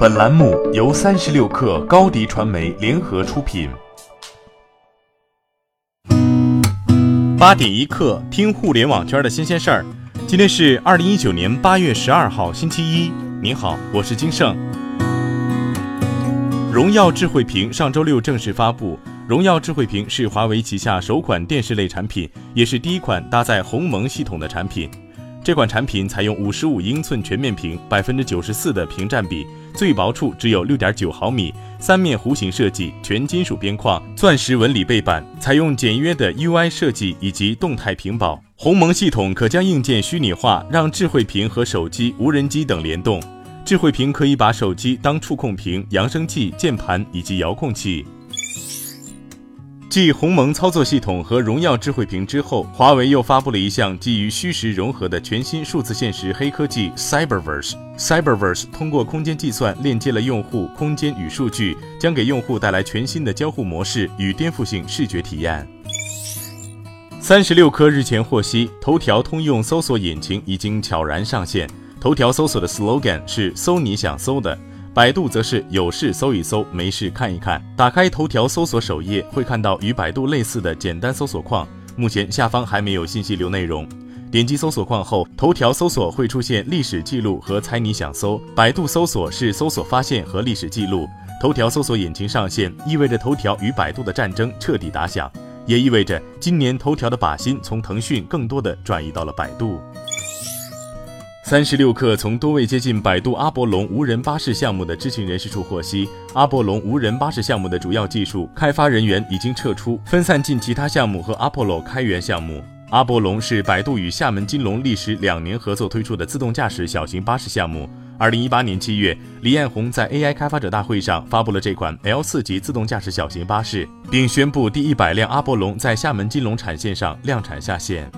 本栏目由三十六氪高低传媒联合出品。八点一刻，听互联网圈的新鲜事儿。今天是二零一九年八月十二号，星期一。您好，我是金盛。荣耀智慧屏上周六正式发布。荣耀智慧屏是华为旗下首款电视类产品，也是第一款搭载鸿蒙系统的产品。这款产品采用五十五英寸全面屏，百分之九十四的屏占比，最薄处只有六点九毫米，三面弧形设计，全金属边框，钻石纹理背板，采用简约的 UI 设计以及动态屏保。鸿蒙系统可将硬件虚拟化，让智慧屏和手机、无人机等联动。智慧屏可以把手机当触控屏、扬声器、键盘以及遥控器。继鸿蒙操作系统和荣耀智慧屏之后，华为又发布了一项基于虚实融合的全新数字现实黑科技 Cyberverse。Cyberverse 通过空间计算链接了用户、空间与数据，将给用户带来全新的交互模式与颠覆性视觉体验。三十六氪日前获悉，头条通用搜索引擎已经悄然上线。头条搜索的 slogan 是“搜你想搜的”。百度则是有事搜一搜，没事看一看。打开头条搜索首页，会看到与百度类似的简单搜索框。目前下方还没有信息流内容。点击搜索框后，头条搜索会出现历史记录和猜你想搜。百度搜索是搜索发现和历史记录。头条搜索引擎上线，意味着头条与百度的战争彻底打响，也意味着今年头条的靶心从腾讯更多的转移到了百度。三十六氪从多位接近百度阿波龙无人巴士项目的知情人士处获悉，阿波龙无人巴士项目的主要技术开发人员已经撤出，分散进其他项目和阿波罗开源项目。阿波龙是百度与厦门金龙历时两年合作推出的自动驾驶小型巴士项目。二零一八年七月，李彦宏在 AI 开发者大会上发布了这款 L 四级自动驾驶小型巴士，并宣布第一百辆阿波龙在厦门金龙产线上量产下线。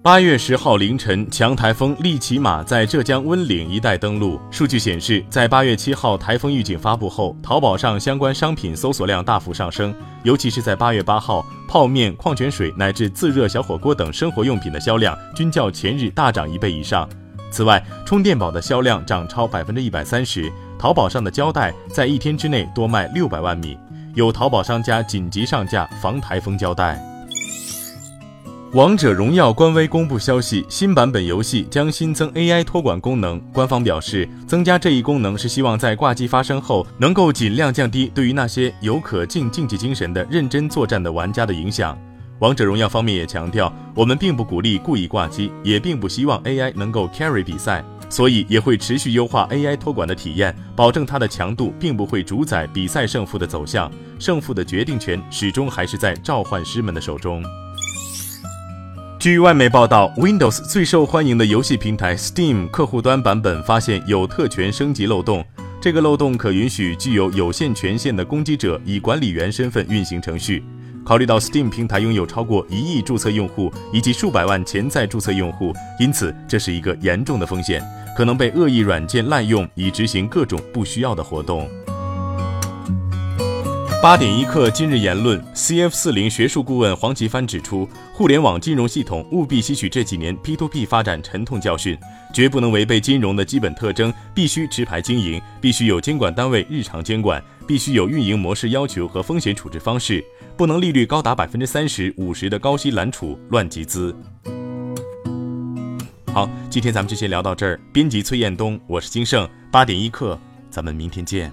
八月十号凌晨，强台风利奇马在浙江温岭一带登陆。数据显示，在八月七号台风预警发布后，淘宝上相关商品搜索量大幅上升，尤其是在八月八号，泡面、矿泉水乃至自热小火锅等生活用品的销量均较前日大涨一倍以上。此外，充电宝的销量涨超百分之一百三十。淘宝上的胶带在一天之内多卖六百万米，有淘宝商家紧急上架防台风胶带。王者荣耀官微公布消息，新版本游戏将新增 AI 托管功能。官方表示，增加这一功能是希望在挂机发生后，能够尽量降低对于那些有可敬竞技精神的认真作战的玩家的影响。王者荣耀方面也强调，我们并不鼓励故意挂机，也并不希望 AI 能够 carry 比赛，所以也会持续优化 AI 托管的体验，保证它的强度并不会主宰比赛胜负的走向，胜负的决定权始终还是在召唤师们的手中。据外媒报道，Windows 最受欢迎的游戏平台 Steam 客户端版本发现有特权升级漏洞。这个漏洞可允许具有有限权限的攻击者以管理员身份运行程序。考虑到 Steam 平台拥有超过一亿注册用户以及数百万潜在注册用户，因此这是一个严重的风险，可能被恶意软件滥用以执行各种不需要的活动。八点一刻，今日言论，CF 四零学术顾问黄奇帆指出，互联网金融系统务必吸取这几年 P2P 发展沉痛教训，绝不能违背金融的基本特征，必须持牌经营，必须有监管单位日常监管，必须有运营模式要求和风险处置方式，不能利率高达百分之三十五十的高息揽储乱集资。好，今天咱们就先聊到这儿。编辑崔彦东，我是金盛，八点一刻，咱们明天见。